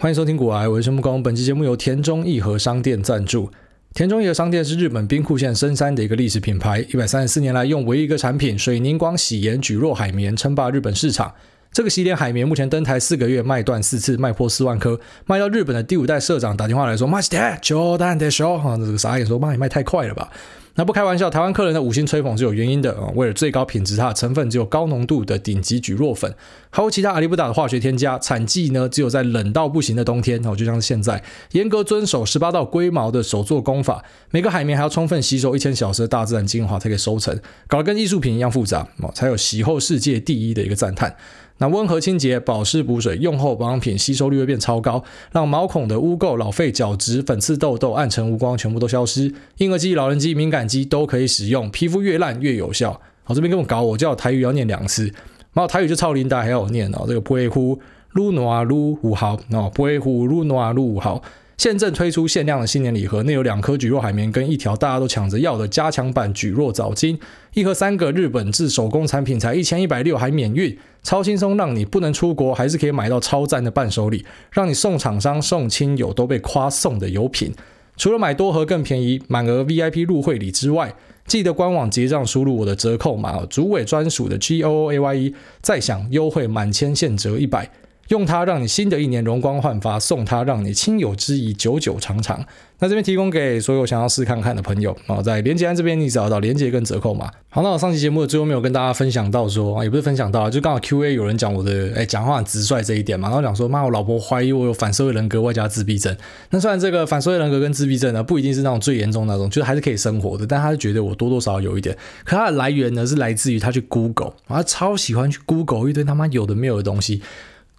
欢迎收听股癌，我是陈木工。本期节目由田中义和商店赞助。田中义和商店是日本兵库县深山的一个历史品牌，一百三十四年来用唯一一个产品水凝光洗颜蒟蒻海绵称霸日本市场。这个洗脸海绵目前登台四个月，卖断四次，卖破四万颗，卖到日本的第五代社长打电话来说：“マジで？冗谈でしょ？”哈，这个傻眼说：“妈，你卖太快了吧？” 那不开玩笑，台湾客人的五星吹捧是有原因的啊！为了最高品质，它的成分只有高浓度的顶级蒟蒻粉，还有其他阿里不达的化学添加。产季呢，只有在冷到不行的冬天哦，就像是现在，严格遵守十八道龟毛的手作工法，每个海绵还要充分吸收一千小时的大自然精华才可以收成，搞得跟艺术品一样复杂哦，才有洗后世界第一的一个赞叹。那温和清洁、保湿补水，用后保养品吸收率会变超高，让毛孔的污垢、老废角质、粉刺、痘痘、暗沉、无光全部都消失。婴儿肌、老人肌、敏感肌都可以使用，皮肤越烂越有效。好，这边跟我搞，我叫我台语要念两次，然后台语就超琳达还要我念哦，这个不会呼噜诺噜五毫哦，不会呼噜诺噜五毫。现正推出限量的新年礼盒，内有两颗蒟蒻海绵跟一条大家都抢着要的加强版蒟蒻藻精，一盒三个日本制手工产品才一千一百六，还免运，超轻松，让你不能出国还是可以买到超赞的伴手礼，让你送厂商送亲友都被夸送的有品。除了买多盒更便宜，满额 VIP 入会礼之外，记得官网结账输入我的折扣码，主委专属的 G O O A Y E，再享优惠满千现折一百。用它让你新的一年容光焕发，送它让你亲友之谊久久长长。那这边提供给所有想要试看看的朋友啊，在连结栏这边你找到连结跟折扣嘛。好，那我上期节目的最后没有跟大家分享到说，也不是分享到，就刚好 Q&A 有人讲我的哎讲话很直率这一点嘛，然后讲说妈，我老婆怀疑我有反社会人格外加自闭症。那虽然这个反社会人格跟自闭症呢不一定是那种最严重那种，就是还是可以生活的，但他是觉得我多多少少有一点。可它的来源呢是来自于他去 Google，他超喜欢去 Google 一堆他妈有的没有的东西。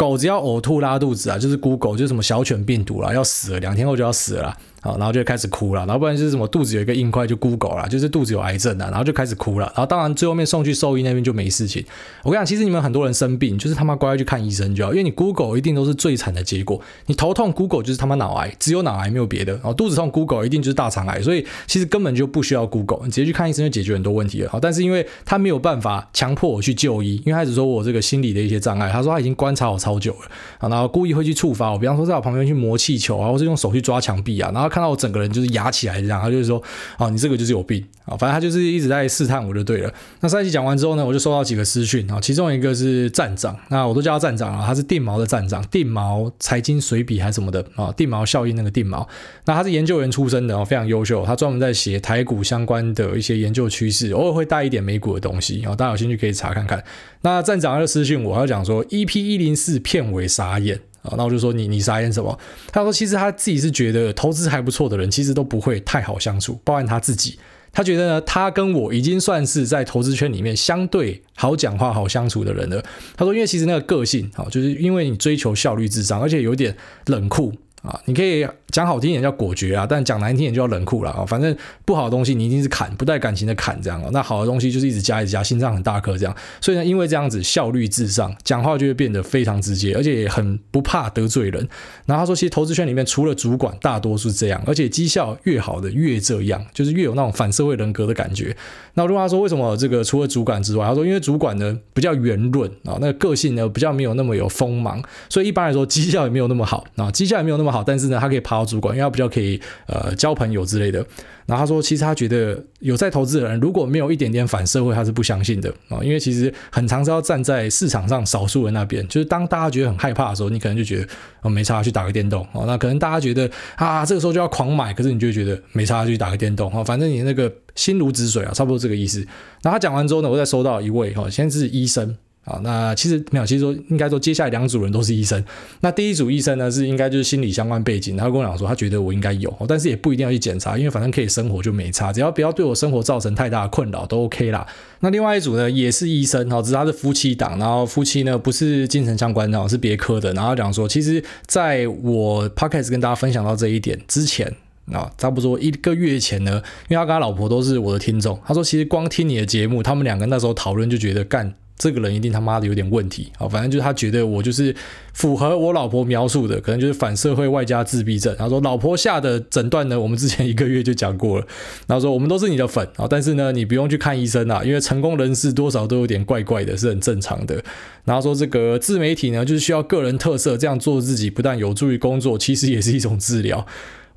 狗只要呕吐拉肚子啊，就是 Google，就是什么小犬病毒啦，要死了，两天后就要死了。好，然后就开始哭了，然后不然就是什么肚子有一个硬块就 Google 了，就是肚子有癌症啊，然后就开始哭了，然后当然最后面送去兽医那边就没事情。我跟你讲，其实你们很多人生病就是他妈乖乖去看医生就好，因为你 Google 一定都是最惨的结果。你头痛 Google 就是他妈脑癌，只有脑癌没有别的。然后肚子痛 Google 一定就是大肠癌，所以其实根本就不需要 Google，你直接去看医生就解决很多问题了。好，但是因为他没有办法强迫我去就医，因为他只说我这个心理的一些障碍，他说他已经观察我超久了，然后故意会去触发我，比方说在我旁边去磨气球啊，或是用手去抓墙壁啊，然后看到我整个人就是。牙起来这样，他就是说，哦，你这个就是有病啊，反正他就是一直在试探我就对了。那上一期讲完之后呢，我就收到几个私讯啊，其中一个是站长，那我都叫他站长啊，他是定毛的站长，定毛财经随笔还是什么的啊，定毛效应那个定毛，那他是研究员出身的哦，非常优秀，他专门在写台股相关的一些研究趋势，偶尔会带一点美股的东西啊，大家有兴趣可以查看看。那站长他就私讯我，他就讲说，EP 一零四片尾傻眼。啊，那我就说你你傻眼什么？他说其实他自己是觉得投资还不错的人，其实都不会太好相处，包含他自己。他觉得呢，他跟我已经算是在投资圈里面相对好讲话、好相处的人了。他说，因为其实那个个性啊，就是因为你追求效率至上，而且有点冷酷。啊，你可以讲好听点叫果决啊，但讲难听点就要冷酷了啊。反正不好的东西你一定是砍，不带感情的砍这样哦。那好的东西就是一直加一直加，心脏很大颗这样。所以呢，因为这样子效率至上，讲话就会变得非常直接，而且也很不怕得罪人。然后他说，其实投资圈里面除了主管，大多是这样，而且绩效越好的越这样，就是越有那种反社会人格的感觉。那如果他说为什么这个除了主管之外，他说因为主管呢比较圆润啊，那个个性呢比较没有那么有锋芒，所以一般来说绩效也没有那么好啊，绩效也没有那么好，但是呢他可以爬到主管，因为他比较可以呃交朋友之类的。然后他说，其实他觉得有在投资的人如果没有一点点反社会，他是不相信的啊，因为其实很常是要站在市场上少数人那边，就是当大家觉得很害怕的时候，你可能就觉得哦没差去打个电动哦，那可能大家觉得啊这个时候就要狂买，可是你就觉得没差去打个电动哦，反正你那个。心如止水啊，差不多这个意思。然后他讲完之后呢，我再收到一位哈，先是医生啊，那其实没有，其实说应该说接下来两组人都是医生。那第一组医生呢是应该就是心理相关背景，他跟我讲说他觉得我应该有，但是也不一定要去检查，因为反正可以生活就没差，只要不要对我生活造成太大的困扰都 OK 啦。那另外一组呢也是医生哈，只是他是夫妻档，然后夫妻呢不是精神相关的，是别科的。然后讲说，其实在我 Podcast 跟大家分享到这一点之前。啊，差不多一个月前呢，因为他跟他老婆都是我的听众，他说其实光听你的节目，他们两个那时候讨论就觉得干这个人一定他妈的有点问题啊！反正就是他觉得我就是符合我老婆描述的，可能就是反社会外加自闭症。他说老婆下的诊断呢，我们之前一个月就讲过了。然后说我们都是你的粉啊，但是呢，你不用去看医生啊，因为成功人士多少都有点怪怪的，是很正常的。然后说这个自媒体呢，就是需要个人特色，这样做自己不但有助于工作，其实也是一种治疗。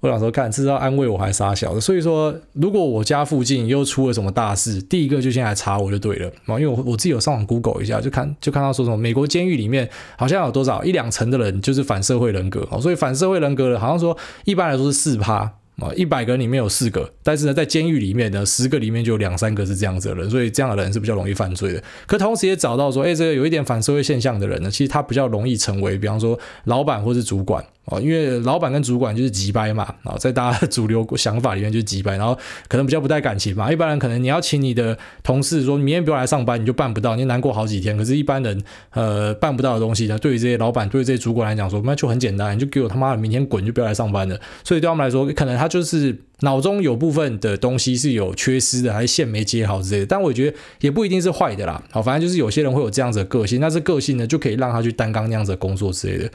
我想说，看是要安慰我还是傻小的？所以说，如果我家附近又出了什么大事，第一个就先来查我就对了啊，因为我我自己有上网 Google 一下，就看就看到说什么美国监狱里面好像有多少一两成的人就是反社会人格哦，所以反社会人格的，好像说一般来说是四趴。啊，一百个人里面有四个，但是呢，在监狱里面呢，十个里面就有两三个是这样子的人，所以这样的人是比较容易犯罪的。可同时也找到说，哎，这个有一点反社会现象的人呢，其实他比较容易成为，比方说老板或是主管啊，因为老板跟主管就是机掰嘛，啊，在大家的主流想法里面就是机掰，然后可能比较不带感情嘛。一般人可能你要请你的同事说，明天不要来上班，你就办不到，你难过好几天。可是，一般人呃办不到的东西呢，对于这些老板，对于这些主管来讲说，那就很简单，你就给我他妈的明天滚，就不要来上班了。所以对他们来说，可能他他就是。脑中有部分的东西是有缺失的，还是线没接好之类的，但我觉得也不一定是坏的啦。好，反正就是有些人会有这样子的个性，那这个性呢，就可以让他去担纲那样子的工作之类的。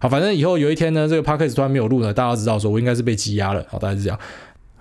好，反正以后有一天呢，这个 podcast 突然没有录呢，大家知道说我应该是被羁押了。好，大概是这样。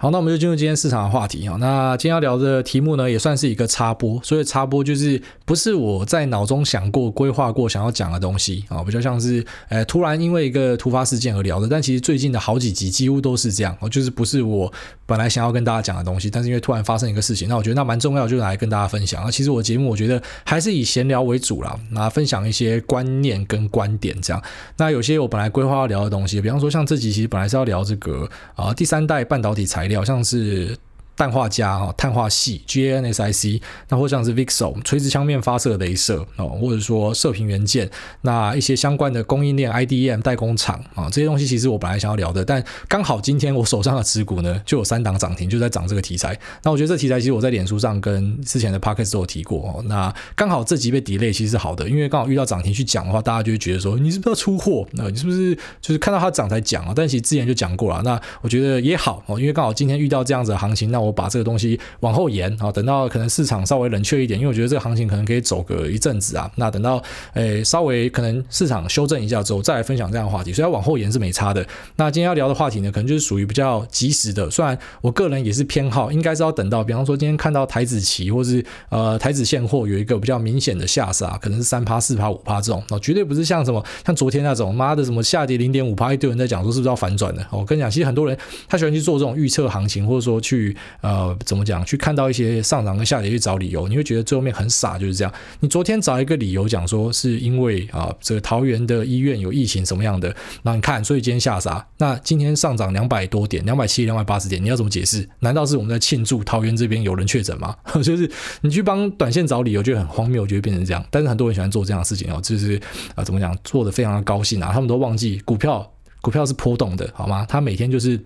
好，那我们就进入今天市场的话题哈。那今天要聊的题目呢，也算是一个插播，所以插播就是不是我在脑中想过、规划过想要讲的东西啊，比较像是呃突然因为一个突发事件而聊的。但其实最近的好几集几乎都是这样哦，就是不是我本来想要跟大家讲的东西，但是因为突然发生一个事情，那我觉得那蛮重要，就来跟大家分享。那其实我节目我觉得还是以闲聊为主啦，那分享一些观念跟观点这样。那有些我本来规划要聊的东西，比方说像这集其实本来是要聊这个啊第三代半导体材料，好像是。氮化镓啊，碳化矽 GaNSiC，那或像是 VCSEL 垂直枪面发射镭射哦，或者说射频元件，那一些相关的供应链 IDM 代工厂啊，这些东西其实我本来想要聊的，但刚好今天我手上的持股呢就有三档涨停，就在涨这个题材。那我觉得这题材其实我在脸书上跟之前的 Podcast 都有提过哦。那刚好这集被 delay 其实是好的，因为刚好遇到涨停去讲的话，大家就会觉得说你是不是要出货？那你是不是就是看到它涨才讲啊？但其实之前就讲过了。那我觉得也好哦，因为刚好今天遇到这样子的行情，那我。把这个东西往后延啊，等到可能市场稍微冷却一点，因为我觉得这个行情可能可以走个一阵子啊。那等到诶稍微可能市场修正一下之后，再来分享这样的话题，所以要往后延是没差的。那今天要聊的话题呢，可能就是属于比较及时的。虽然我个人也是偏好，应该是要等到，比方说今天看到台子期或是呃台子现货有一个比较明显的下杀，可能是三趴、四趴、五趴这种，哦，绝对不是像什么像昨天那种妈的什么下跌零点五趴，一堆人在讲说是不是要反转的。我跟你讲，其实很多人他喜欢去做这种预测行情，或者说去呃怎么讲？去看到一些上涨跟下跌去找理由，你会觉得最后面很傻，就是这样。你昨天找一个理由讲说是因为啊，这个桃园的医院有疫情什么样的，那你看，所以今天下杀。那今天上涨两百多点，两百七、两百八十点，你要怎么解释？难道是我们在庆祝桃园这边有人确诊吗？就是你去帮短线找理由，就很荒谬，就会变成这样。但是很多人喜欢做这样的事情哦，就是啊，怎么讲，做的非常的高兴啊，他们都忘记股票，股票是波动的，好吗？他每天就是。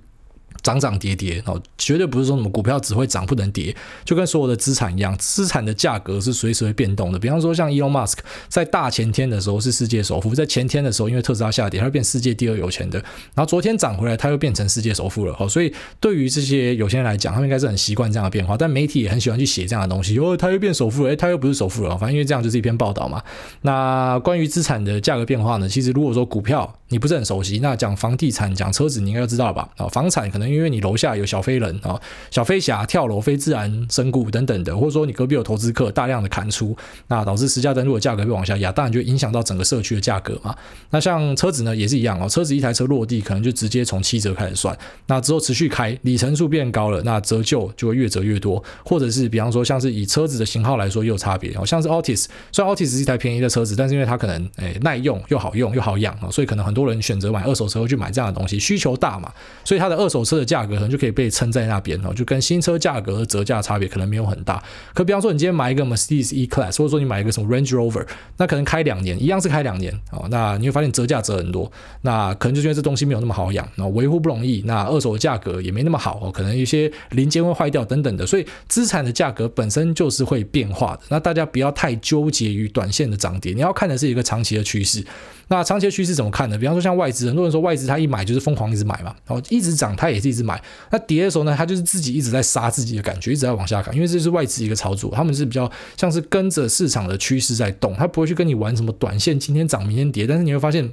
涨涨跌跌哦，绝对不是说什么股票只会涨不能跌，就跟所有的资产一样，资产的价格是随时会变动的。比方说像 Elon Musk 在大前天的时候是世界首富，在前天的时候因为特斯拉下跌，他会变世界第二有钱的，然后昨天涨回来，他又变成世界首富了。哦，所以对于这些有钱人来讲，他们应该是很习惯这样的变化。但媒体也很喜欢去写这样的东西，哦，他又变首富了，诶，他又不是首富了。反正因为这样就是一篇报道嘛。那关于资产的价格变化呢，其实如果说股票你不是很熟悉，那讲房地产、讲车子，你应该就知道了吧？啊，房产可能。因为你楼下有小飞人啊、小飞侠跳楼、非自然身故等等的，或者说你隔壁有投资客大量的砍出，那导致实价登录的价格会往下压，当然就影响到整个社区的价格嘛。那像车子呢也是一样哦，车子一台车落地可能就直接从七折开始算，那之后持续开，里程数变高了，那折旧就会越折越多，或者是比方说像是以车子的型号来说又有差别哦，像是 Altis，虽然 Altis 是一台便宜的车子，但是因为它可能诶、哎、耐用又好用又好养啊，所以可能很多人选择买二手车会去买这样的东西，需求大嘛，所以它的二手车的。价格可能就可以被撑在那边哦，就跟新车价格和折价差别可能没有很大。可比方说，你今天买一个 Mercedes E-Class，或者说你买一个什么 Range Rover，那可能开两年一样是开两年哦，那你会发现折价折很多。那可能就觉得这东西没有那么好养，那维护不容易，那二手的价格也没那么好哦，可能一些零件会坏掉等等的，所以资产的价格本身就是会变化的。那大家不要太纠结于短线的涨跌，你要看的是一个长期的趋势。那长期趋势怎么看呢？比方说像外资，很多人说外资它一买就是疯狂一直买嘛，然后一直涨它也是一直买。那跌的时候呢，它就是自己一直在杀自己的感觉，一直在往下砍，因为这是外资一个操作，他们是比较像是跟着市场的趋势在动，他不会去跟你玩什么短线，今天涨明天跌。但是你会发现。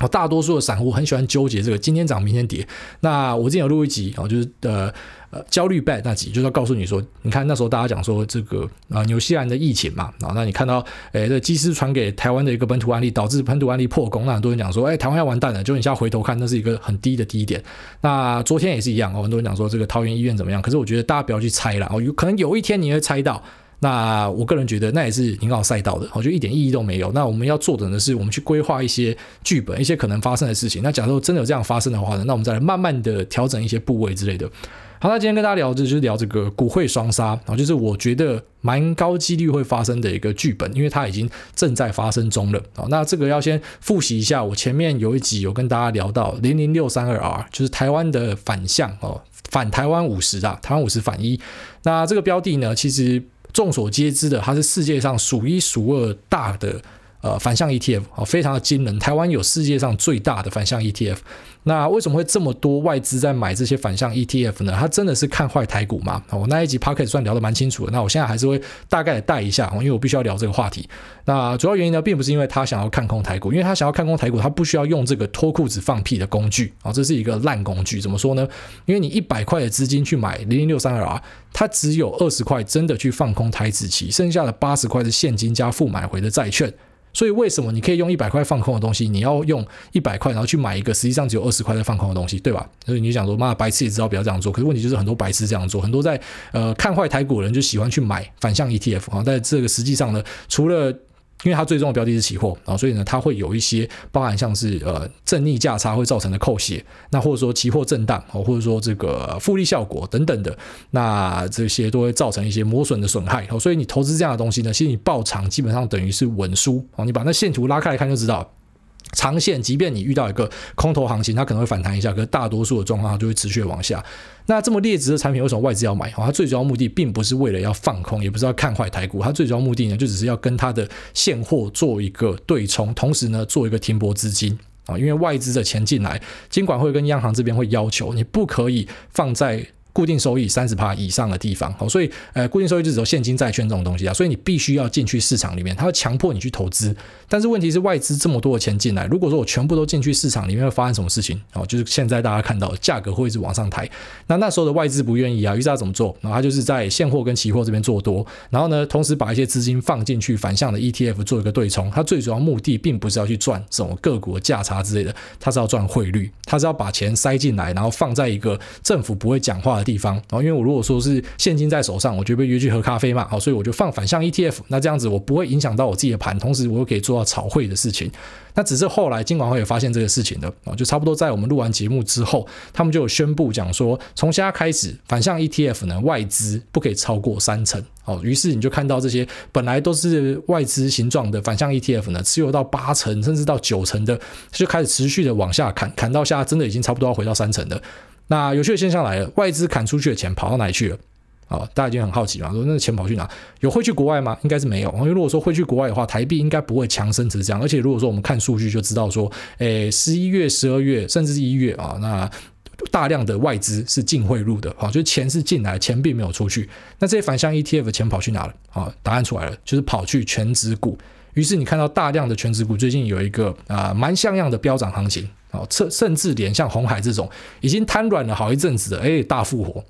哦，大多数的散户很喜欢纠结这个今天涨明天跌。那我之前有录一集哦，就是呃呃焦虑版那集，就是要告诉你说，你看那时候大家讲说这个啊纽西兰的疫情嘛，啊那你看到诶这机师传给台湾的一个本土案例，导致本土案例破功，那很多人讲说，哎台湾要完蛋了，就你现在回头看，那是一个很低的低点。那昨天也是一样哦，很多人讲说这个桃园医院怎么样，可是我觉得大家不要去猜了哦，有可能有一天你会猜到。那我个人觉得，那也是挺好赛道的，我觉得一点意义都没有。那我们要做的呢，是我们去规划一些剧本，一些可能发生的事情。那假如真的有这样发生的话呢，那我们再来慢慢的调整一些部位之类的。好，那今天跟大家聊的就是聊这个股汇双杀，然后就是我觉得蛮高几率会发生的一个剧本，因为它已经正在发生中了。好，那这个要先复习一下，我前面有一集有跟大家聊到零零六三二 R，就是台湾的反向哦，反台湾五十啊，台湾五十反一。那这个标的呢，其实。众所皆知的，它是世界上数一数二大的呃反向 ETF 啊，非常的惊人。台湾有世界上最大的反向 ETF。那为什么会这么多外资在买这些反向 ETF 呢？他真的是看坏台股吗？我那一集 Podcast 算聊得蛮清楚的。那我现在还是会大概的带一下，因为我必须要聊这个话题。那主要原因呢，并不是因为他想要看空台股，因为他想要看空台股，他不需要用这个脱裤子放屁的工具啊，这是一个烂工具。怎么说呢？因为你一百块的资金去买零零六三二 R，它只有二十块真的去放空台指期，剩下的八十块是现金加负买回的债券。所以为什么你可以用一百块放空的东西，你要用一百块然后去买一个实际上只有二十块在放空的东西，对吧？所以你想说，妈白痴也知道不要这样做，可是问题就是很多白痴这样做，很多在呃看坏台股的人就喜欢去买反向 ETF 啊，但这个实际上呢，除了因为它最终的标的是期货啊，所以呢，它会有一些包含像是呃正逆价差会造成的扣血，那或者说期货震荡哦或者说这个复利效果等等的，那这些都会造成一些磨损的损害。哦所以你投资这样的东西呢，其实你爆场基本上等于是稳输哦。你把那线图拉开来看就知道。长线，即便你遇到一个空头行情，它可能会反弹一下，可是大多数的状况它就会持续往下。那这么劣质的产品，为什么外资要买？它最主要目的并不是为了要放空，也不是要看坏台股，它最主要目的呢，就只是要跟它的现货做一个对冲，同时呢，做一个停泊资金啊。因为外资的钱进来，金管会跟央行这边会要求你不可以放在。固定收益三十趴以上的地方，好，所以呃，固定收益就只有现金债券这种东西啊，所以你必须要进去市场里面，它会强迫你去投资。但是问题是外资这么多的钱进来，如果说我全部都进去市场里面，会发生什么事情？哦，就是现在大家看到价格会一直往上抬。那那时候的外资不愿意啊，于是他怎么做？然后他就是在现货跟期货这边做多，然后呢，同时把一些资金放进去反向的 ETF 做一个对冲。它最主要目的并不是要去赚这种个股的价差之类的，它是要赚汇率，它是要把钱塞进来，然后放在一个政府不会讲话地方。然后因为我。如果说是现金在手上，我就被约去喝咖啡嘛，好，所以我就放反向 ETF，那这样子我不会影响到我自己的盘，同时我又可以做到炒汇的事情。那只是后来金管会也发现这个事情的啊，就差不多在我们录完节目之后，他们就有宣布讲说，从现在开始反向 ETF 呢，外资不可以超过三成。哦，于是你就看到这些本来都是外资形状的反向 ETF 呢，持有到八成甚至到九成的，就开始持续的往下砍，砍到现在真的已经差不多要回到三成的。那有趣的现象来了，外资砍出去的钱跑到哪里去了？啊、大家已经很好奇嘛，说那个钱跑去哪？有汇去国外吗？应该是没有。因为如果说汇去国外的话，台币应该不会强升成这样。而且如果说我们看数据就知道说，诶，十一月、十二月甚至是一月啊，那大量的外资是净汇入的，啊，就是钱是进来，钱并没有出去。那这些反向 ETF 的钱跑去哪了？啊，答案出来了，就是跑去权值股。于是你看到大量的权值股最近有一个啊蛮像样的飙涨行情。甚甚至连像红海这种已经瘫软了好一阵子的，哎，大复活。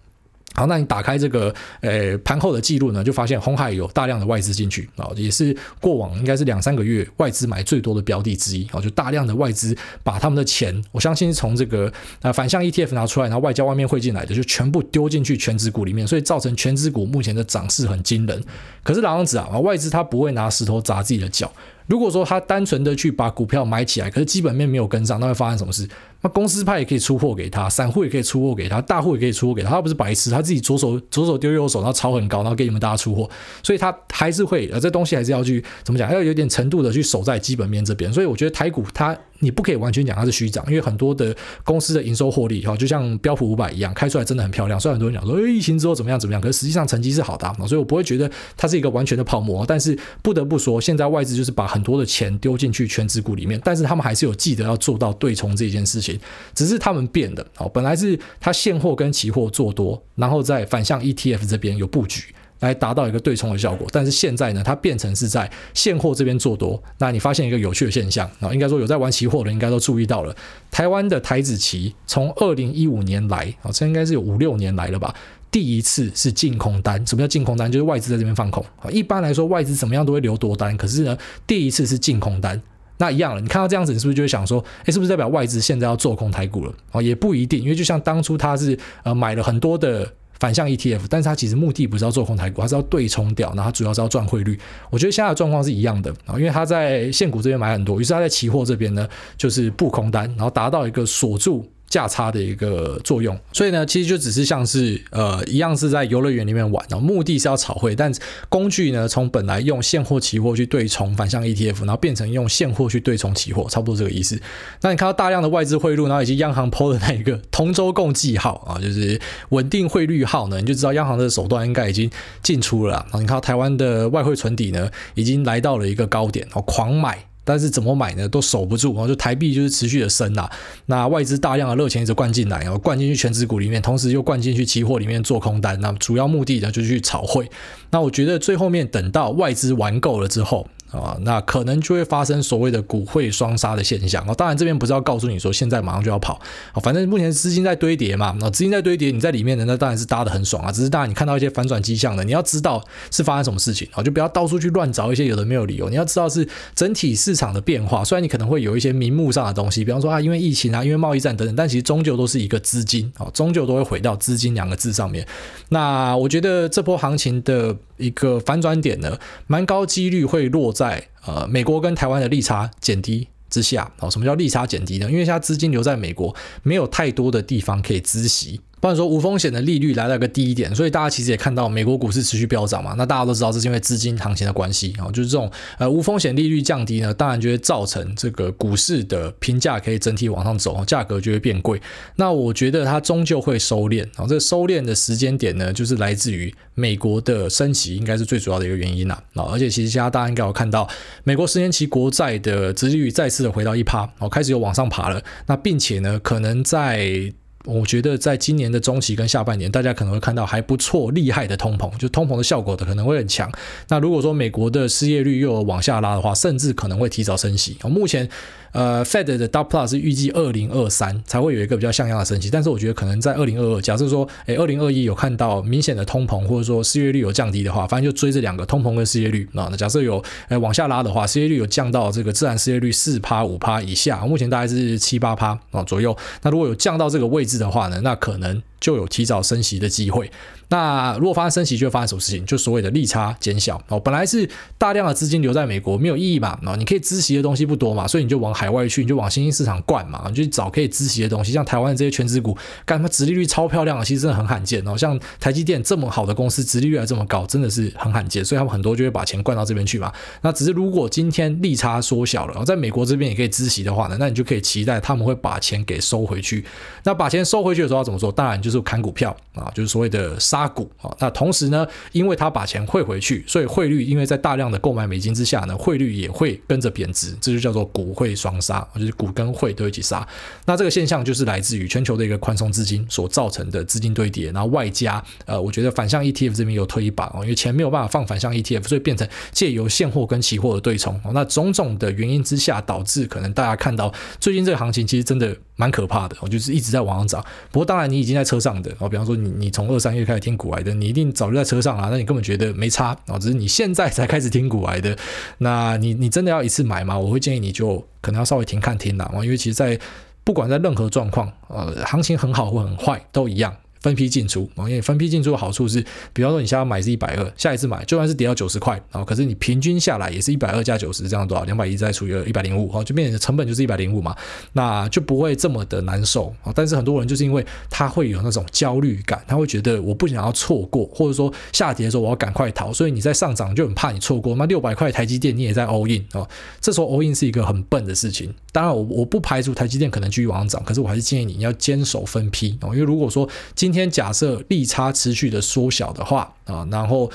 好，那你打开这个呃盘后的记录呢，就发现红海有大量的外资进去啊，也是过往应该是两三个月外资买最多的标的之一啊，就大量的外资把他们的钱，我相信是从这个呃反向 ETF 拿出来，然后外交外面汇进来的，就全部丢进去权值股里面，所以造成权值股目前的涨势很惊人。可是老样子啊，外资他不会拿石头砸自己的脚。如果说他单纯的去把股票买起来，可是基本面没有跟上，那会发生什么事？那公司派也可以出货给他，散户也可以出货给他，大户也可以出货给他。他不是白痴，他自己左手左手丢右手，然后炒很高，然后给你们大家出货，所以他还是会呃，这东西还是要去怎么讲？要有点程度的去守在基本面这边。所以我觉得台股它你不可以完全讲它是虚涨，因为很多的公司的营收获利哈，就像标普五百一样，开出来真的很漂亮。虽然很多人讲说，诶，疫情之后怎么样怎么样，可是实际上成绩是好的，所以我不会觉得它是一个完全的泡沫。但是不得不说，现在外资就是把很多的钱丢进去全职股里面，但是他们还是有记得要做到对冲这件事情，只是他们变的。好，本来是他现货跟期货做多，然后在反向 ETF 这边有布局。来达到一个对冲的效果，但是现在呢，它变成是在现货这边做多。那你发现一个有趣的现象啊，应该说有在玩期货的应该都注意到了，台湾的台指期从二零一五年来啊，这应该是有五六年来了吧，第一次是净空单。什么叫净空单？就是外资在这边放空。一般来说，外资怎么样都会留多单，可是呢，第一次是净空单。那一样了，你看到这样子，你是不是就会想说，诶，是不是代表外资现在要做空台股了？哦，也不一定，因为就像当初他是呃买了很多的。反向 ETF，但是他其实目的不是要做空台股，他是要对冲掉，然后他主要是要赚汇率。我觉得现在的状况是一样的啊，因为他在现股这边买很多，于是他在期货这边呢就是布空单，然后达到一个锁住。价差的一个作用，所以呢，其实就只是像是呃一样是在游乐园里面玩，然后目的是要炒汇，但工具呢，从本来用现货期货去对冲反向 ETF，然后变成用现货去对冲期货，差不多这个意思。那你看到大量的外资汇入，然后以及央行 PO 的那一个同舟共济号啊，就是稳定汇率号呢，你就知道央行的手段应该已经进出了。然后你看到台湾的外汇存底呢，已经来到了一个高点，哦，狂买。但是怎么买呢？都守不住，然后就台币就是持续的升呐。那外资大量的热钱一直灌进来，然后灌进去全值股里面，同时又灌进去期货里面做空单。那主要目的呢，就是去炒汇。那我觉得最后面等到外资玩够了之后。啊，那可能就会发生所谓的股汇双杀的现象。当然这边不是要告诉你说现在马上就要跑啊，反正目前资金在堆叠嘛，那资金在堆叠，你在里面的那当然是搭的很爽啊。只是当然你看到一些反转迹象的，你要知道是发生什么事情啊，就不要到处去乱找一些有的没有理由。你要知道是整体市场的变化，虽然你可能会有一些名目上的东西，比方说啊，因为疫情啊，因为贸易战等等，但其实终究都是一个资金啊，终究都会回到资金两个字上面。那我觉得这波行情的一个反转点呢，蛮高几率会落在呃美国跟台湾的利差减低之下。好，什么叫利差减低呢？因为现在资金留在美国，没有太多的地方可以资息。不然说无风险的利率来了个低一点，所以大家其实也看到美国股市持续飙涨嘛。那大家都知道这是因为资金行情的关系啊，就是这种呃无风险利率降低呢，当然就会造成这个股市的评价可以整体往上走，价格就会变贵。那我觉得它终究会收敛啊，这个收敛的时间点呢，就是来自于美国的升息，应该是最主要的一个原因呐啊。而且其实现在大家应该有看到，美国十年期国债的殖利率再次的回到一趴哦，开始有往上爬了。那并且呢，可能在我觉得在今年的中期跟下半年，大家可能会看到还不错、厉害的通膨，就通膨的效果的可能会很强。那如果说美国的失业率又有往下拉的话，甚至可能会提早升息。目前。呃，Fed 的 Dot Plus 预计二零二三才会有一个比较像样的升息，但是我觉得可能在二零二二，假设说，诶，二零二一有看到明显的通膨，或者说失业率有降低的话，反正就追这两个通膨跟失业率啊。那假设有诶往下拉的话，失业率有降到这个自然失业率四趴五趴以下，目前大概是七八趴啊左右。那如果有降到这个位置的话呢，那可能就有提早升息的机会。那如果发生升息，就会发生什么事情？就所谓的利差减小哦。本来是大量的资金留在美国没有意义嘛，那你可以孳息的东西不多嘛，所以你就往海。海外去，你就往新兴市场灌嘛，你就找可以孳息的东西，像台湾的这些全职股，干它殖利率超漂亮啊，其实真的很罕见哦。像台积电这么好的公司，殖利率还这么高，真的是很罕见，所以他们很多就会把钱灌到这边去嘛。那只是如果今天利差缩小了，在美国这边也可以孳息的话呢，那你就可以期待他们会把钱给收回去。那把钱收回去的时候要怎么做？当然就是砍股票啊，就是所谓的杀股啊。那同时呢，因为他把钱汇回去，所以汇率因为在大量的购买美金之下呢，汇率也会跟着贬值，这就叫做股汇双。杀，就是股跟汇都一起杀。那这个现象就是来自于全球的一个宽松资金所造成的资金堆叠，然后外加呃，我觉得反向 ETF 这边有推一把哦，因为钱没有办法放反向 ETF，所以变成借由现货跟期货的对冲。那种种的原因之下，导致可能大家看到最近这个行情其实真的蛮可怕的，我就是一直在往上涨。不过当然你已经在车上的哦，比方说你你从二三月开始听股癌的，你一定早就在车上了，那你根本觉得没差哦，只是你现在才开始听股癌的，那你你真的要一次买吗？我会建议你就。可能要稍微停看停了，因为其实，在不管在任何状况，呃，行情很好或很坏都一样。分批进出啊，因为分批进出的好处是，比方说你现在买是一百二，下一次买就算是跌到九十块啊，可是你平均下来也是一百二加九十，这样多少？两百一再除以一百零五，就变成成本就是一百零五嘛，那就不会这么的难受啊。但是很多人就是因为他会有那种焦虑感，他会觉得我不想要错过，或者说下跌的时候我要赶快逃，所以你在上涨就很怕你错过。那六百块台积电你也在 all in 啊，这时候 all in 是一个很笨的事情。当然我我不排除台积电可能继续往上涨，可是我还是建议你要坚守分批啊，因为如果说今天假设利差持续的缩小的话啊，然后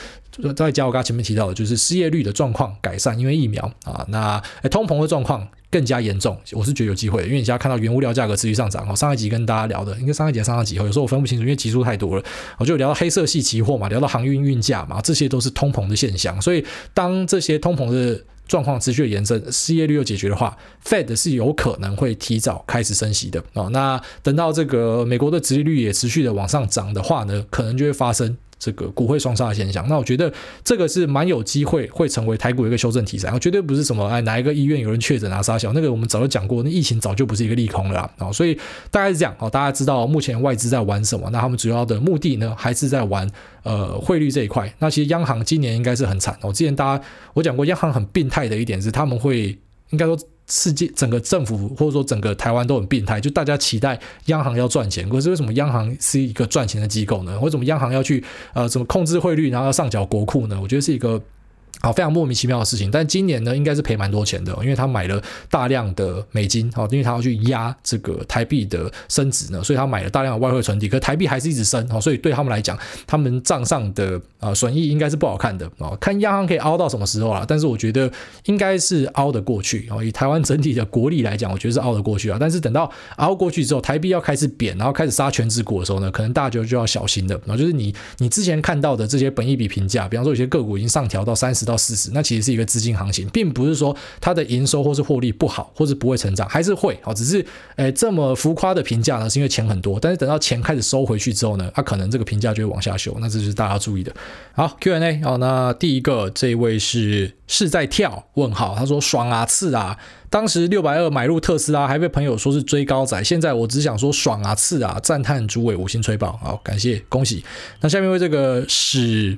再加我刚刚前面提到的，就是失业率的状况改善，因为疫苗啊，那通膨的状况更加严重，我是觉得有机会，因为你现在看到原物料价格持续上涨哦。上一集跟大家聊的，应该上一集上上集有时候我分不清楚，因为集数太多了，我就聊到黑色系期货嘛，聊到航运运价嘛，这些都是通膨的现象，所以当这些通膨的状况持续的延伸，失业率又解决的话，Fed 是有可能会提早开始升息的哦。那等到这个美国的殖利率也持续的往上涨的话呢，可能就会发生。这个股汇双杀的现象，那我觉得这个是蛮有机会会成为台股一个修正题材，绝对不是什么哎哪一个医院有人确诊啊杀小，那个我们早就讲过，那疫情早就不是一个利空了啊，所以大概是这样。哦，大家知道目前外资在玩什么，那他们主要的目的呢还是在玩呃汇率这一块，那其实央行今年应该是很惨。哦，之前大家我讲过央行很病态的一点是他们会应该说。世界整个政府或者说整个台湾都很病态，就大家期待央行要赚钱，可是为什么央行是一个赚钱的机构呢？为什么央行要去呃怎么控制汇率，然后要上缴国库呢？我觉得是一个。好，非常莫名其妙的事情。但今年呢，应该是赔蛮多钱的，因为他买了大量的美金，好，因为他要去压这个台币的升值呢，所以他买了大量的外汇存底。可台币还是一直升，好，所以对他们来讲，他们账上的啊损益应该是不好看的啊。看央行可以凹到什么时候啊？但是我觉得应该是凹得过去啊。以台湾整体的国力来讲，我觉得是凹得过去啊。但是等到凹过去之后，台币要开始贬，然后开始杀全值股的时候呢，可能大家就要小心的。然后就是你你之前看到的这些本益比评价，比方说有些个股已经上调到三十到到四十，那其实是一个资金行情，并不是说它的营收或是获利不好，或是不会成长，还是会好，只是诶这么浮夸的评价呢，是因为钱很多，但是等到钱开始收回去之后呢，它可能这个评价就会往下修，那这是大家注意的。好，Q&A 好，那第一个这一位是是在跳问号，他说爽啊刺啊，当时六百二买入特斯拉，还被朋友说是追高仔，现在我只想说爽啊刺啊，赞叹诸位五星吹爆，好，感谢恭喜。那下面为这个是。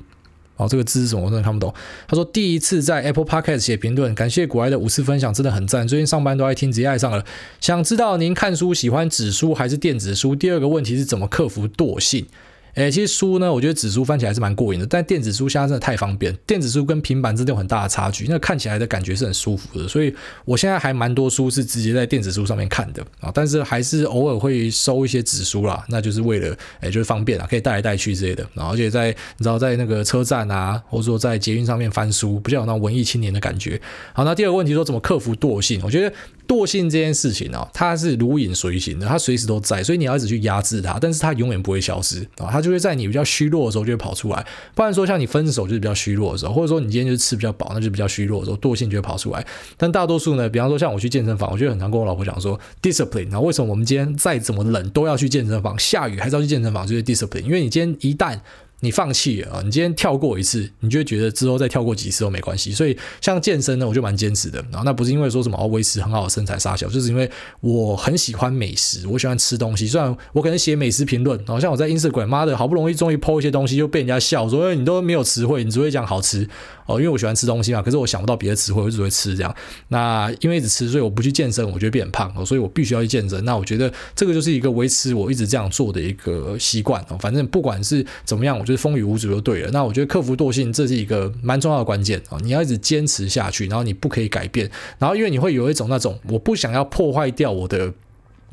哦，这个字是什么？我真的看不懂。他说第一次在 Apple Podcast 写评论，感谢古埃的五次分享，真的很赞。最近上班都爱听，直接爱上了。想知道您看书喜欢纸书还是电子书？第二个问题是怎么克服惰性？诶，其实书呢，我觉得纸书翻起来是蛮过瘾的，但电子书现在真的太方便。电子书跟平板真的有很大的差距，那看起来的感觉是很舒服的，所以我现在还蛮多书是直接在电子书上面看的啊，但是还是偶尔会收一些纸书啦，那就是为了诶，就是方便啊，可以带来带去之类的。然后而且在你知道在那个车站啊，或者说在捷运上面翻书，比较有那种文艺青年的感觉。好，那第二个问题说怎么克服惰性？我觉得。惰性这件事情啊，它是如影随形的，它随时都在，所以你要一直去压制它，但是它永远不会消失啊，它就会在你比较虚弱的时候就会跑出来。不然说像你分手就是比较虚弱的时候，或者说你今天就是吃比较饱，那就比较虚弱的时候，惰性就会跑出来。但大多数呢，比方说像我去健身房，我就很常跟我老婆讲说，discipline。那为什么我们今天再怎么冷都要去健身房，下雨还是要去健身房，就是 discipline。因为你今天一旦你放弃了啊！你今天跳过一次，你就会觉得之后再跳过几次都没关系。所以像健身呢，我就蛮坚持的。然后那不是因为说什么要维持很好的身材杀小，就是因为我很喜欢美食，我喜欢吃东西。虽然我可能写美食评论，好像我在 Instagram，妈的好不容易终于 po 一些东西，就被人家笑说，你都没有词汇，你只会讲好吃哦。因为我喜欢吃东西嘛，可是我想不到别的词汇，我只会吃这样。那因为一直吃，所以我不去健身，我就会变胖哦。所以我必须要去健身。那我觉得这个就是一个维持我一直这样做的一个习惯哦。反正不管是怎么样，我就风雨无阻就对了。那我觉得克服惰性，这是一个蛮重要的关键啊！你要一直坚持下去，然后你不可以改变，然后因为你会有一种那种我不想要破坏掉我的。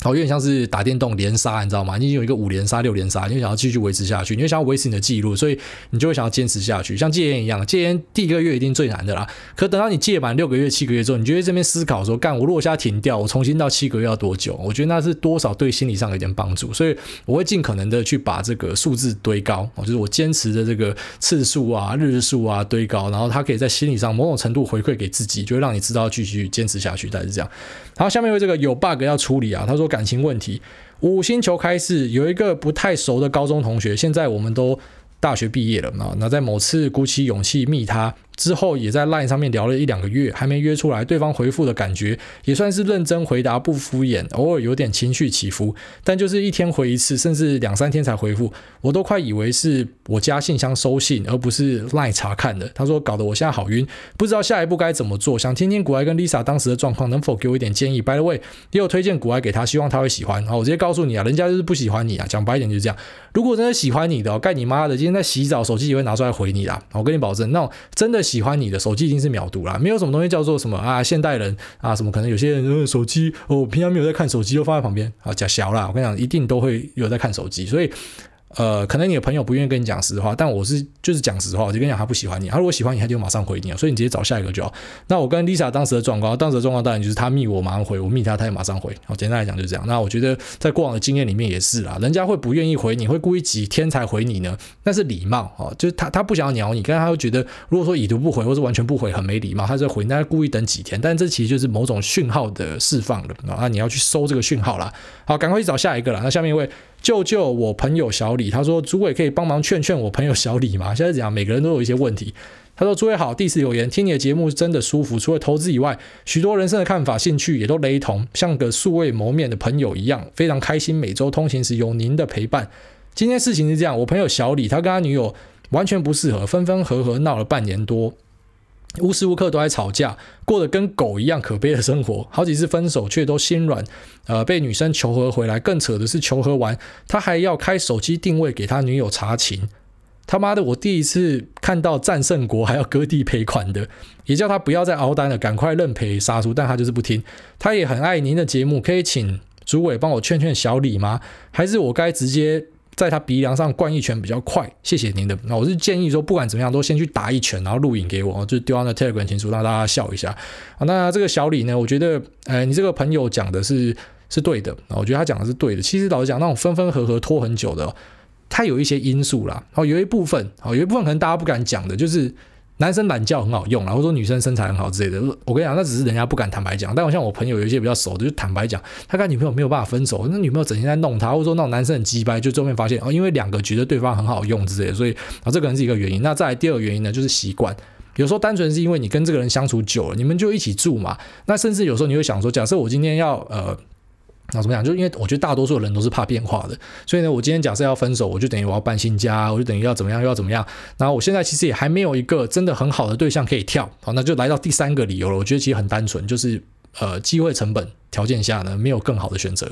好，有点像是打电动连杀，你知道吗？你已经有一个五连杀、六连杀，你就想要继续维持下去，你就想要维持你的记录，所以你就会想要坚持下去。像戒烟一样，戒烟第一个月一定最难的啦。可等到你戒满六个月、七个月之后，你就会这边思考说：干，我如果现在停掉，我重新到七个月要多久？我觉得那是多少对心理上有点帮助，所以我会尽可能的去把这个数字堆高，哦就是我坚持的这个次数啊、日数啊堆高，然后它可以在心理上某种程度回馈给自己，就会让你知道继续坚持下去。大概是这样。好，下面为这个有 bug 要处理啊，他说感情问题。五星球开始有一个不太熟的高中同学，现在我们都大学毕业了嘛，那在某次鼓起勇气密他。之后也在 LINE 上面聊了一两个月，还没约出来，对方回复的感觉也算是认真回答，不敷衍，偶尔有点情绪起伏，但就是一天回一次，甚至两三天才回复，我都快以为是我家信箱收信，而不是 LINE 查看的。他说搞得我现在好晕，不知道下一步该怎么做，想听听古埃跟 Lisa 当时的状况，能否给我一点建议？By the way，也有推荐古埃给他，希望他会喜欢。好，我直接告诉你啊，人家就是不喜欢你啊，讲白一点就是这样。如果真的喜欢你的，盖你妈的，今天在洗澡，手机也会拿出来回你啦。我跟你保证，那种真的喜欢你的手机已经是秒读了，没有什么东西叫做什么啊，现代人啊，什么可能有些人、呃、手机哦，平常没有在看手机，就放在旁边啊，假小了。我跟你讲，一定都会有在看手机，所以。呃，可能你的朋友不愿意跟你讲实话，但我是就是讲实话，我就跟你讲他不喜欢你，他如果喜欢你，他就马上回你啊，所以你直接找下一个就好。那我跟 Lisa 当时的状况，当时的状况当然就是他密我马上回，我密他他也马上回。好，简单来讲就是这样。那我觉得在过往的经验里面也是啦，人家会不愿意回你，会故意几天才回你呢？那是礼貌哦，就是他他不想要鸟你，但他会觉得如果说已读不回或是完全不回很没礼貌，他就回，那故意等几天，但这其实就是某种讯号的释放了啊，你要去收这个讯号啦。好，赶快去找下一个了。那下面一位。救救我朋友小李，他说：“诸位可以帮忙劝劝我朋友小李吗？现在讲每个人都有一些问题。”他说：“诸位好，第一次留言，听你的节目真的舒服。除了投资以外，许多人生的看法、兴趣也都雷同，像个素未谋面的朋友一样，非常开心。每周通勤时有您的陪伴。今天事情是这样，我朋友小李，他跟他女友完全不适合，分分合合闹了半年多。”无时无刻都在吵架，过得跟狗一样可悲的生活。好几次分手却都心软，呃，被女生求和回来。更扯的是，求和完他还要开手机定位给他女友查情。他妈的，我第一次看到战胜国还要割地赔款的，也叫他不要再熬单了，赶快认赔杀出。但他就是不听。他也很爱您的节目，可以请主委帮我劝劝小李吗？还是我该直接？在他鼻梁上灌一拳比较快，谢谢您的。那我是建议说，不管怎么样，都先去打一拳，然后录影给我，就丢到那 Telegram 群组，让大家笑一下。那这个小李呢，我觉得，呃，你这个朋友讲的是是对的，我觉得他讲的是对的。其实老实讲，那种分分合合拖很久的，他有一些因素啦。哦，有一部分，哦，有一部分可能大家不敢讲的，就是。男生懒觉很好用，然后说女生身材很好之类的。我跟你讲，那只是人家不敢坦白讲。但我像我朋友有一些比较熟的，就坦白讲，他跟女朋友没有办法分手，那女朋友整天在弄他，或者说那种男生很鸡掰，就最后面发现哦，因为两个觉得对方很好用之类的，所以啊，这可能是一个原因。那再来第二个原因呢，就是习惯。有时候单纯是因为你跟这个人相处久了，你们就一起住嘛。那甚至有时候你会想说，假设我今天要呃。那怎么讲？就因为我觉得大多数人都是怕变化的，所以呢，我今天假设要分手，我就等于我要搬新家，我就等于要怎么样，又要怎么样。然后我现在其实也还没有一个真的很好的对象可以跳，好，那就来到第三个理由了。我觉得其实很单纯，就是呃，机会成本条件下呢，没有更好的选择。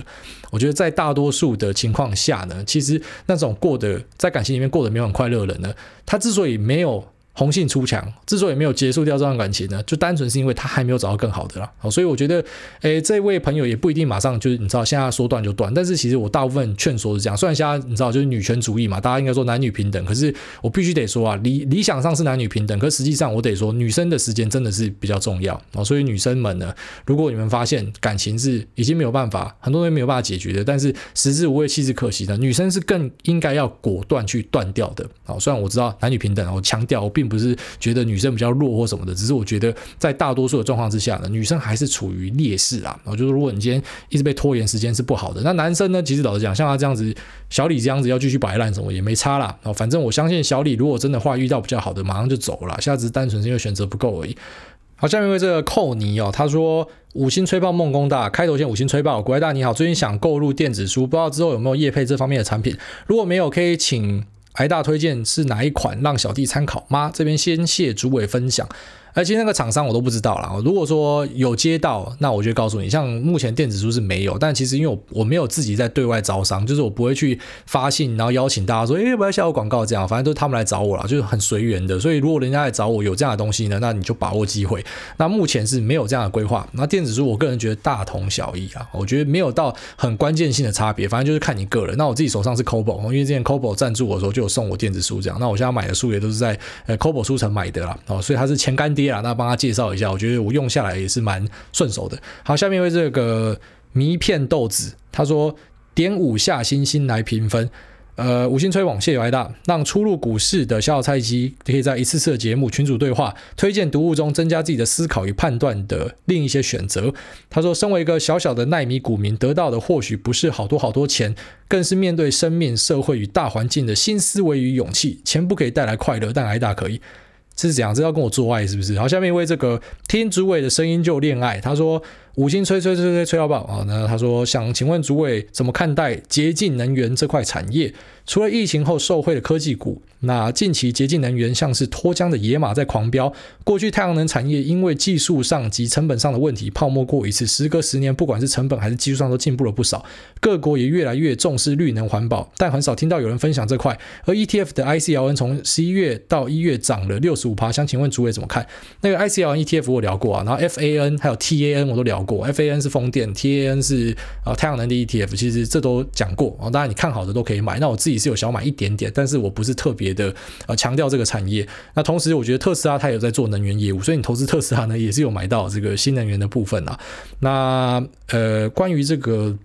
我觉得在大多数的情况下呢，其实那种过得在感情里面过得没有很快乐的人呢，他之所以没有。红杏出墙，之所以没有结束掉这段感情呢，就单纯是因为他还没有找到更好的啦。好，所以我觉得，诶，这位朋友也不一定马上就是你知道，现在说断就断。但是其实我大部分劝说是这样，虽然现在你知道就是女权主义嘛，大家应该说男女平等，可是我必须得说啊，理理想上是男女平等，可实际上我得说，女生的时间真的是比较重要啊。所以女生们呢，如果你们发现感情是已经没有办法，很多人没有办法解决的，但是食之无味，弃之可惜的，女生是更应该要果断去断掉的。好，虽然我知道男女平等，我强调我并。不是觉得女生比较弱或什么的，只是我觉得在大多数的状况之下呢，女生还是处于劣势啊。然后就是如果你今天一直被拖延时间是不好的，那男生呢，其实老实讲，像他这样子，小李这样子要继续摆烂什么也没差啦。哦，反正我相信小李如果真的话遇到比较好的，马上就走了，现在只是单纯是因为选择不够而已。好，下面为这个寇尼哦，他说五星吹爆梦工大，开头先五星吹爆，国外大你好，最近想购入电子书，不知道之后有没有业配这方面的产品，如果没有，可以请。台大推荐是哪一款，让小弟参考吗？这边先谢主委分享。而且那个厂商我都不知道啦。如果说有接到，那我就告诉你，像目前电子书是没有，但其实因为我我没有自己在对外招商，就是我不会去发信，然后邀请大家说，哎，不要下我广告这样，反正都是他们来找我啦，就是很随缘的。所以如果人家来找我有这样的东西呢，那你就把握机会。那目前是没有这样的规划。那电子书我个人觉得大同小异啊，我觉得没有到很关键性的差别，反正就是看你个人。那我自己手上是 Kobo，因为之前 Kobo 赞助我的时候就有送我电子书这样。那我现在买的书也都是在呃 Kobo 书城买的啦，哦，所以它是前干爹啊，那帮他介绍。一下，我觉得我用下来也是蛮顺手的。好，下面为这个迷片豆子，他说点五下星星来评分，呃，五星吹捧，谢谢爱大，让初入股市的小小菜鸡可以在一次次的节目群组对话，推荐读物中增加自己的思考与判断的另一些选择。他说，身为一个小小的奈米股民，得到的或许不是好多好多钱，更是面对生命、社会与大环境的新思维与勇气。钱不可以带来快乐，但爱大可以。是怎样？这要跟我做爱是不是？好，下面一位这个听主委的声音就恋爱，他说。五星吹吹吹吹吹到爆啊！那他说想请问主委怎么看待洁净能源这块产业？除了疫情后受惠的科技股，那近期洁净能源像是脱缰的野马在狂飙。过去太阳能产业因为技术上及成本上的问题泡沫过一次，时隔十年，不管是成本还是技术上都进步了不少。各国也越来越重视绿能环保，但很少听到有人分享这块。而 ETF 的 ICLN 从十一月到一月涨了六十五趴，想请问主委怎么看？那个 ICLN ETF 我聊过啊，然后 FAN 还有 TAN 我都聊过，FAN 是风电，TAN 是啊太阳能的 ETF，其实这都讲过啊。当然你看好的都可以买，那我自己。是有小买一点点，但是我不是特别的呃强调这个产业。那同时，我觉得特斯拉它有在做能源业务，所以你投资特斯拉呢，也是有买到这个新能源的部分啊。那呃，关于这个，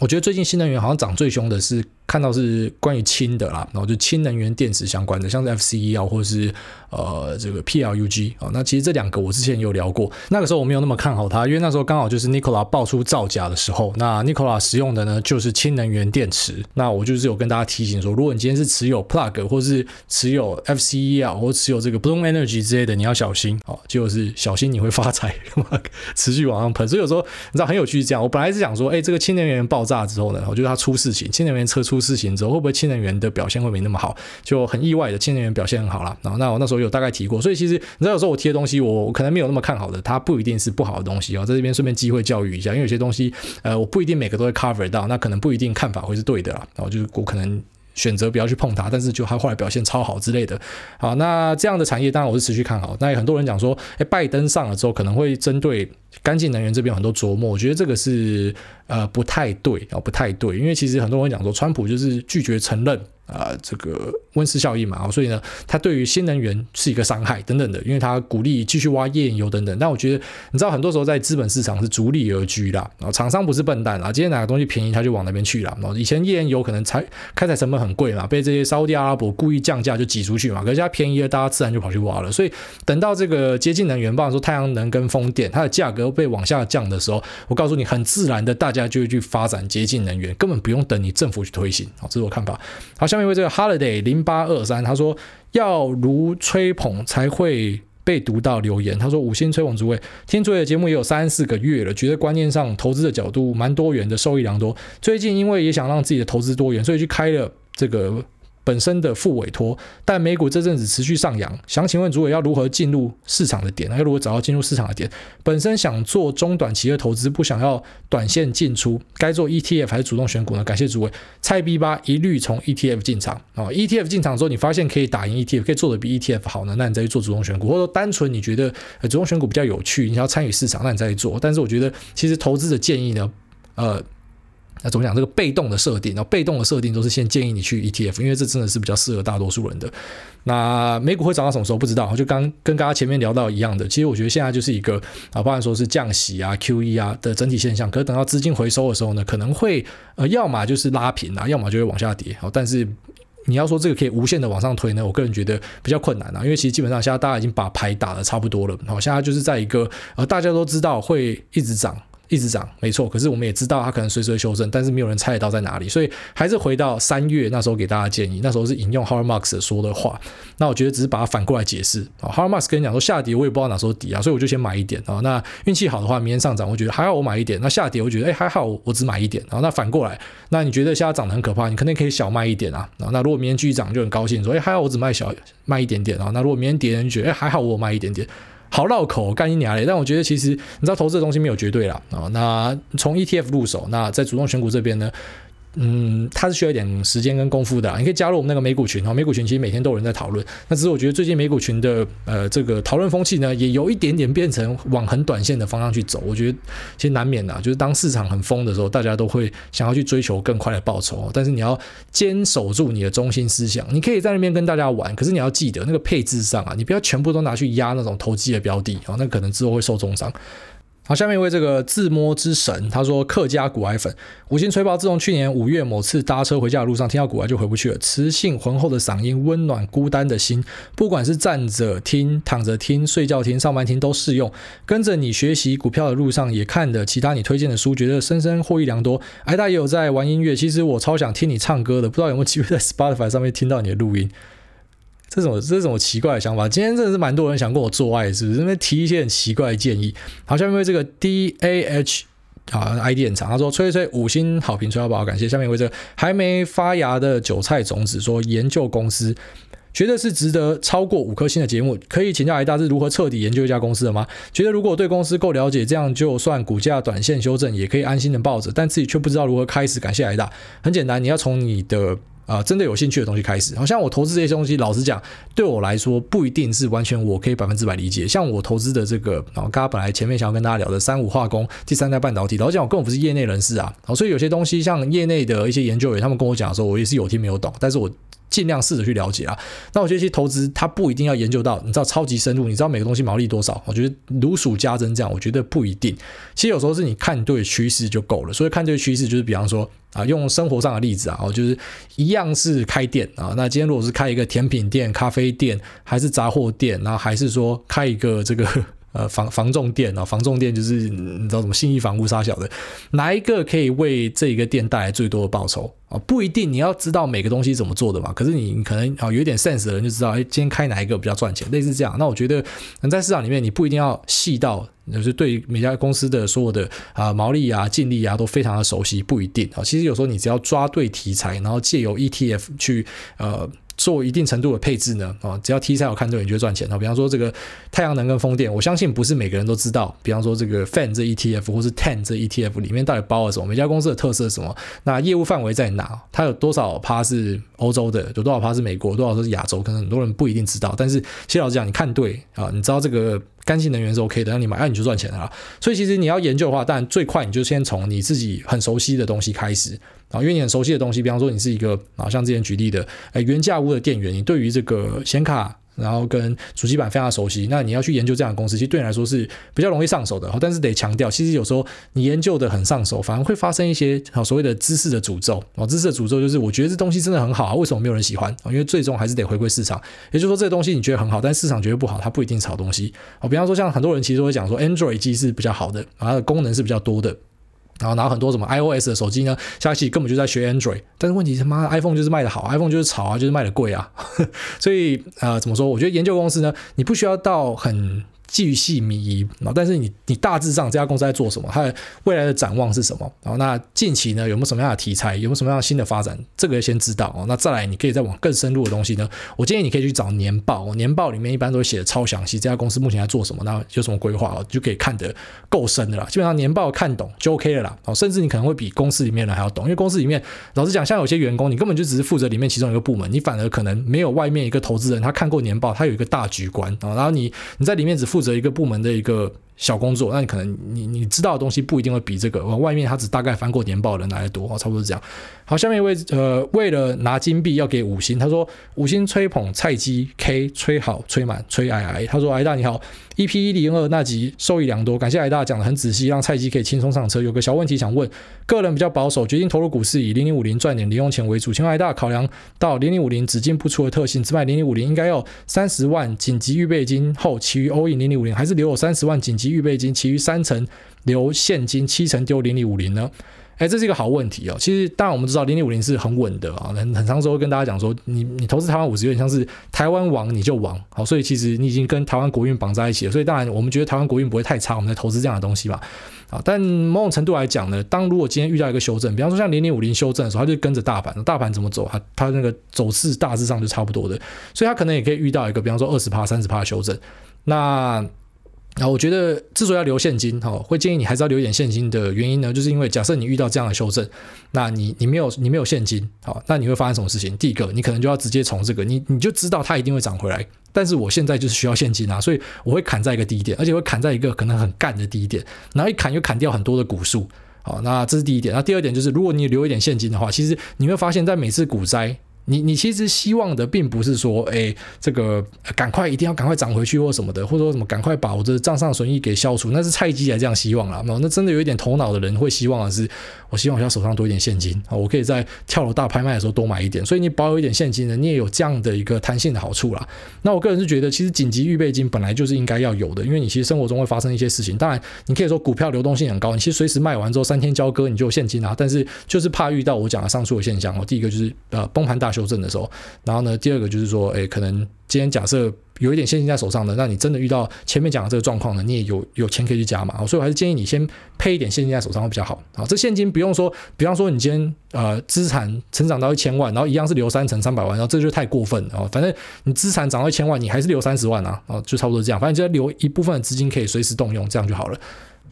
我觉得最近新能源好像涨最凶的是。看到是关于氢的啦，然后就氢能源电池相关的，像是 FCE 啊，或者是呃这个 PLUG 啊，那其实这两个我之前有聊过，那个时候我没有那么看好它，因为那时候刚好就是 Nikola 爆出造假的时候，那 Nikola 使用的呢就是氢能源电池，那我就是有跟大家提醒说，如果你今天是持有 Plug 或是持有 FCE 啊，或持有这个 Bloom Energy 之类的，你要小心哦，就是小心你会发财，持续往上喷。所以有时候你知道很有趣是这样，我本来是想说，哎，这个氢能源爆炸之后呢，我觉得它出事情，氢能源车出。事情之后会不会新能源的表现会没那么好？就很意外的新能源表现很好了。然后那我那时候有大概提过，所以其实你知道有时候我提的东西我可能没有那么看好的，它不一定是不好的东西哦。在这边顺便机会教育一下，因为有些东西呃我不一定每个都会 cover 到，那可能不一定看法会是对的啦。然后就是我可能选择不要去碰它，但是就它后来表现超好之类的。好，那这样的产业当然我是持续看好。那也很多人讲说，哎，拜登上了之后可能会针对。干净能源这边有很多琢磨，我觉得这个是呃不太对啊，不太对，因为其实很多人讲说，川普就是拒绝承认啊、这个温室效应嘛，所以呢，它对于新能源是一个伤害等等的，因为它鼓励继续挖页岩油等等。但我觉得，你知道很多时候在资本市场是逐利而居啦，啊，厂商不是笨蛋啊，今天哪个东西便宜他就往那边去了。然后以前页岩油可能采开采成本很贵嘛，被这些沙地阿拉伯故意降价就挤出去嘛，可是它便宜了，大家自然就跑去挖了。所以等到这个洁净能源，包括说太阳能跟风电，它的价格。被往下降的时候，我告诉你，很自然的，大家就会去发展洁净能源，根本不用等你政府去推行。好，这是我看法。好，像下面这个 Holiday 零八二三，他说要如吹捧才会被读到留言。他说五星吹捧诸位，听诸位的节目也有三四个月了，觉得观念上投资的角度蛮多元的，受益良多。最近因为也想让自己的投资多元，所以去开了这个。本身的副委托，但美股这阵子持续上扬，想请问主委要如何进入市场的点？要如何找到进入市场的点？本身想做中短期的投资，不想要短线进出，该做 ETF 还是主动选股呢？感谢主委，菜逼吧，一律从 ETF 进场啊、ETF 进场之后，你发现可以打赢 ETF，可以做的比 ETF 好呢，那你再去做主动选股，或者说单纯你觉得主动选股比较有趣，你想要参与市场，那你再去做。但是我觉得，其实投资的建议呢，呃。那怎么讲？这个被动的设定，然后被动的设定都是先建议你去 ETF，因为这真的是比较适合大多数人的。那美股会涨到什么时候？不知道。就刚跟刚刚前面聊到一样的，其实我觉得现在就是一个啊，包含说是降息啊、QE 啊的整体现象。可是等到资金回收的时候呢，可能会呃，要么就是拉平啊，要么就会往下跌。好，但是你要说这个可以无限的往上推呢，我个人觉得比较困难啊，因为其实基本上现在大家已经把牌打得差不多了。好，现在就是在一个呃，大家都知道会一直涨。一直涨，没错。可是我们也知道它可能随时会修正，但是没有人猜得到在哪里。所以还是回到三月那时候给大家建议，那时候是引用 h a r m a r k s 说的话。那我觉得只是把它反过来解释啊。Har Marx 跟你讲说下跌，我也不知道哪时候底啊，所以我就先买一点啊。那运气好的话，明天上涨，我觉得还好，我买一点。那下跌，我觉得哎还好，我只买一点。然后那反过来，那你觉得现在涨得很可怕，你肯定可以小卖一点啊。那如果明天继续涨，就很高兴说哎还好，我只卖小卖一点点啊。那如果明天跌，你觉得哎还好，我卖一点点。好绕口，干一娘嘞！但我觉得其实你知道，投资的东西没有绝对啦。啊。那从 ETF 入手，那在主动选股这边呢？嗯，它是需要一点时间跟功夫的。你可以加入我们那个美股群哈，美股群其实每天都有人在讨论。那只是我觉得最近美股群的呃这个讨论风气呢，也有一点点变成往很短线的方向去走。我觉得其实难免的，就是当市场很疯的时候，大家都会想要去追求更快的报酬。但是你要坚守住你的中心思想，你可以在那边跟大家玩，可是你要记得那个配置上啊，你不要全部都拿去压那种投机的标的啊，那可能之后会受重伤。好，下面一位这个自摸之神，他说客家股癌粉五星吹爆，自从去年五月某次搭车回家的路上听到股癌就回不去了，磁性浑厚的嗓音温暖孤单的心，不管是站着听、躺着听、睡觉听、上班听都适用。跟着你学习股票的路上也看了其他你推荐的书，觉得深深获益良多。癌大也有在玩音乐，其实我超想听你唱歌的，不知道有没有机会在 Spotify 上面听到你的录音。这种这种奇怪的想法。今天真的是蛮多人想跟我做爱，是不是？因为提一些很奇怪的建议。好，下面为这个 D A H 啊 ID 很长，他说吹吹五星好评，吹到宝，感谢。下面为这个还没发芽的韭菜种子说研究公司。觉得是值得超过五颗星的节目，可以请教艾大是如何彻底研究一家公司的吗？觉得如果对公司够了解，这样就算股价短线修正，也可以安心的抱着，但自己却不知道如何开始。感谢艾大，很简单，你要从你的啊、真的有兴趣的东西开始。好像我投资这些东西，老实讲，对我来说不一定是完全我可以百分之百理解。像我投资的这个，然后刚刚本来前面想要跟大家聊的三五化工、第三代半导体，老实讲我根本不是业内人士啊，所以有些东西像业内的一些研究员，他们跟我讲的时候，我也是有听没有懂，但是我。尽量试着去了解啊。那我觉得其实投资它不一定要研究到你知道超级深入，你知道每个东西毛利多少？我觉得如数家珍这样，我觉得不一定。其实有时候是你看对趋势就够了。所以看对趋势就是比方说啊，用生活上的例子啊，就是一样是开店啊。那今天如果是开一个甜品店、咖啡店，还是杂货店，然后还是说开一个这个。呃，房房仲店啊，房仲店就是你知道什么信义房屋杀小的，哪一个可以为这一个店带来最多的报酬啊？不一定你要知道每个东西怎么做的嘛。可是你可能啊有点 sense 的人就知道，哎，今天开哪一个比较赚钱，类似这样。那我觉得，在市场里面，你不一定要细到就是对每家公司的所有的啊毛利啊、净利啊都非常的熟悉，不一定啊。其实有时候你只要抓对题材，然后借由 ETF 去呃。做一定程度的配置呢，啊，只要题材有看对，你就赚钱。比方说这个太阳能跟风电，我相信不是每个人都知道。比方说这个 FAN 这 ETF 或是 TEN 这 ETF 里面到底包了什么？每家公司的特色是什么？那业务范围在哪？它有多少趴是欧洲的？有多少趴是美国？多少是亚洲？可能很多人不一定知道。但是谢老师讲，你看对啊，你知道这个干净能源是 OK 的，那你买，那你就赚钱了。所以其实你要研究的话，当然最快你就先从你自己很熟悉的东西开始。啊，因为你很熟悉的东西，比方说你是一个啊，像之前举例的，哎，原价屋的店员，你对于这个显卡，然后跟主机板非常熟悉，那你要去研究这样的公司，其实对你来说是比较容易上手的。但是得强调，其实有时候你研究的很上手，反而会发生一些啊所谓的知识的诅咒哦，知识的诅咒就是我觉得这东西真的很好啊，为什么没有人喜欢？因为最终还是得回归市场。也就是说，这个东西你觉得很好，但市场觉得不好，它不一定是好东西啊。比方说，像很多人其实都会讲说，Android 机是比较好的，它的功能是比较多的。然后拿很多什么 iOS 的手机呢，下期根本就在学 Android，但是问题是妈的 iPhone 就是卖的好，iPhone 就是潮啊，就是卖的贵啊，所以呃怎么说？我觉得研究公司呢，你不需要到很。巨细靡遗，然后但是你你大致上这家公司在做什么，它的未来的展望是什么？然后那近期呢有没有什么样的题材，有没有什么样的新的发展？这个先知道哦。那再来你可以再往更深入的东西呢，我建议你可以去找年报，年报里面一般都会写的超详细，这家公司目前在做什么，那有什么规划哦，就可以看得够深的啦。基本上年报看懂就 OK 了啦。哦，甚至你可能会比公司里面的还要懂，因为公司里面老实讲，像有些员工，你根本就只是负责里面其中一个部门，你反而可能没有外面一个投资人他看过年报，他有一个大局观啊。然后你你在里面只负负责一个部门的。一个小工作，那你可能你你知道的东西不一定会比这个外面他只大概翻过年报的人来的多，差不多是这样。好，下面一位呃，为了拿金币要给五星，他说五星吹捧菜鸡 K 吹好吹满吹矮矮，他说矮大你好，EP 一零二那集受益良多，感谢矮大讲的很仔细，让菜鸡可以轻松上车。有个小问题想问，个人比较保守，决定投入股市以零零五零赚点零用钱为主，请问癌大考量到零零五零只进不出的特性，只买零零五零应该要三十万紧急预备金后，其余 all in 零零五零，还是留有三十万紧急预备金，其余三成留现金，七成丢零零五零呢？哎，这是一个好问题哦。其实，当然我们知道零零五零是很稳的啊，很很长时候跟大家讲说，你你投资台湾五十有点像是台湾王你就王，好，所以其实你已经跟台湾国运绑在一起了。所以当然我们觉得台湾国运不会太差，我们在投资这样的东西嘛。啊，但某种程度来讲呢，当如果今天遇到一个修正，比方说像零零五零修正的时候，它就跟着大盘，大盘怎么走，它它那个走势大致上就差不多的，所以它可能也可以遇到一个，比方说二十趴、三十趴的修正，那。那我觉得，之所以要留现金，哈，会建议你还是要留一点现金的原因呢，就是因为假设你遇到这样的修正，那你你没有你没有现金，好，那你会发生什么事情？第一个，你可能就要直接从这个，你你就知道它一定会涨回来，但是我现在就是需要现金啊，所以我会砍在一个低点，而且会砍在一个可能很干的低点，然后一砍又砍掉很多的股数，好，那这是第一点。那第二点就是，如果你留一点现金的话，其实你会发现在每次股灾。你你其实希望的并不是说，哎，这个赶快一定要赶快涨回去或什么的，或者说什么赶快把我的账上损益给消除，那是菜鸡来这样希望啦。那真的有一点头脑的人会希望的是，我希望我手上多一点现金啊，我可以在跳楼大拍卖的时候多买一点。所以你保有一点现金呢，你也有这样的一个弹性的好处啦。那我个人是觉得，其实紧急预备金本来就是应该要有的，因为你其实生活中会发生一些事情。当然，你可以说股票流动性很高，你其实随时卖完之后三天交割你就有现金啊。但是就是怕遇到我讲的上述的现象哦，第一个就是呃崩盘大修正的时候。然后呢，第二个就是说，哎，可能今天假设。有一点现金在手上的，那你真的遇到前面讲的这个状况呢，你也有有钱可以去加码，所以我还是建议你先配一点现金在手上会比较好啊。这现金不用说，比方说你今天呃资产成长到一千万，然后一样是留三成三百万，然后这就太过分了哦。反正你资产涨到一千万，你还是留三十万啊，哦，就差不多这样。反正就留一部分的资金可以随时动用，这样就好了。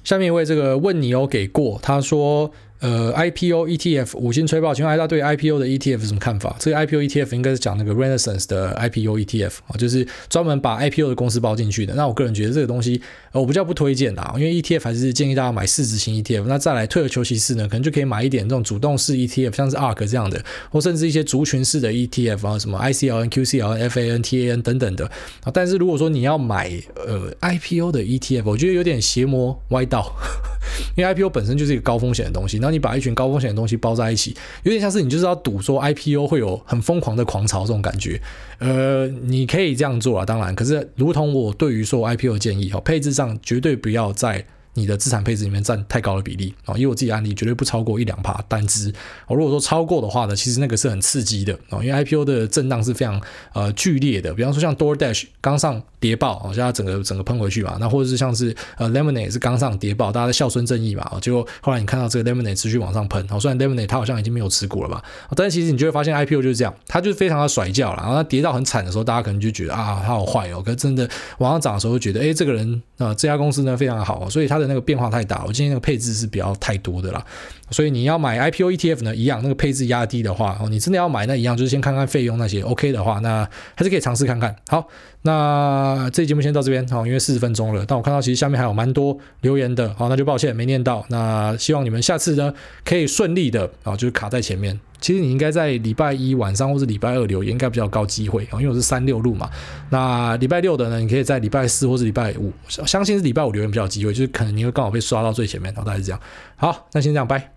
下面一位这个问你有给过，他说。呃，IPO ETF 五星吹爆，请问大家对 IPO 的 ETF 什么看法？这个 IPO ETF 应该是讲那个 Renaissance 的 IPO ETF 啊，就是专门把 IPO 的公司包进去的。那我个人觉得这个东西，呃、我比较不推荐啦，因为 ETF 还是建议大家买市值型 ETF。那再来退而求其次呢，可能就可以买一点这种主动式 ETF，像是 ARK 这样的，或甚至一些族群式的 ETF 啊，什么 ICLN、QCLN、FAN、TAN 等等的啊。但是如果说你要买呃 IPO 的 ETF，我觉得有点邪魔歪道。因为 IPO 本身就是一个高风险的东西，然后你把一群高风险的东西包在一起，有点像是你就是要赌说 IPO 会有很疯狂的狂潮这种感觉。呃，你可以这样做啊，当然，可是如同我对于说 IPO 建议哦，配置上绝对不要在。你的资产配置里面占太高的比例啊，以我自己案例绝对不超过一两趴单支。哦，如果说超过的话呢，其实那个是很刺激的啊，因为 IPO 的震荡是非常呃剧烈的。比方说像 DoorDash 刚上跌爆，好像整个整个喷回去嘛。那或者是像是呃 Lemonade 是刚上跌爆，大家在孝顺正义嘛。哦结果后来你看到这个 Lemonade 持续往上喷，好，虽然 Lemonade 它好像已经没有持股了吧，但是其实你就会发现 IPO 就是这样，它就是非常的甩叫了。然后它跌到很惨的时候，大家可能就觉得啊，它好坏哦。可是真的往上涨的时候，会觉得哎，这个人啊，这家公司呢非常好，所以它的那个变化太大。我今天那个配置是比较太多的啦，所以你要买 IPO ETF 呢，一样那个配置压低的话，哦，你真的要买那一样，就是先看看费用那些 OK 的话，那还是可以尝试看看。好，那这节目先到这边，好，因为四十分钟了，但我看到其实下面还有蛮多留言的，好，那就抱歉没念到，那希望你们下次呢可以顺利的，啊，就是卡在前面。其实你应该在礼拜一晚上或是礼拜二留言，应该比较高机会啊，因为我是三六路嘛。那礼拜六的呢，你可以在礼拜四或是礼拜五，相信是礼拜五留言比较机会，就是可能你会刚好被刷到最前面，然后大概是这样。好，那先这样，拜。